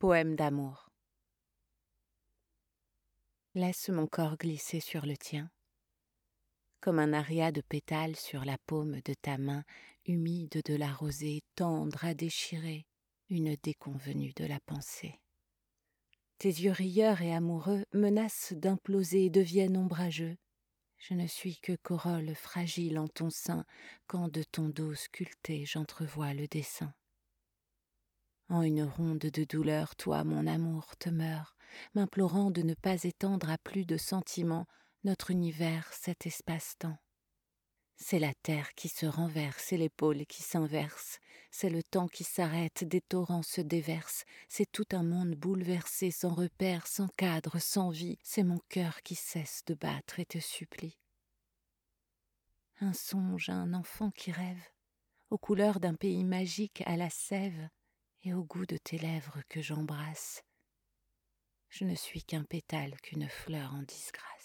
Poème d'amour. Laisse mon corps glisser sur le tien, comme un aria de pétales sur la paume de ta main humide de la rosée tendre à déchirer une déconvenue de la pensée. Tes yeux rieurs et amoureux menacent d'imploser et deviennent ombrageux. Je ne suis que corolle fragile en ton sein quand de ton dos sculpté j'entrevois le dessin. En une ronde de douleur, toi, mon amour, te meurs, m'implorant de ne pas étendre à plus de sentiments notre univers, cet espace-temps. C'est la terre qui se renverse et l'épaule qui s'inverse, c'est le temps qui s'arrête, des torrents se déversent, c'est tout un monde bouleversé, sans repère, sans cadre, sans vie, c'est mon cœur qui cesse de battre et te supplie. Un songe à un enfant qui rêve, aux couleurs d'un pays magique à la sève, et au goût de tes lèvres que j'embrasse. Je ne suis qu'un pétale, qu'une fleur en disgrâce.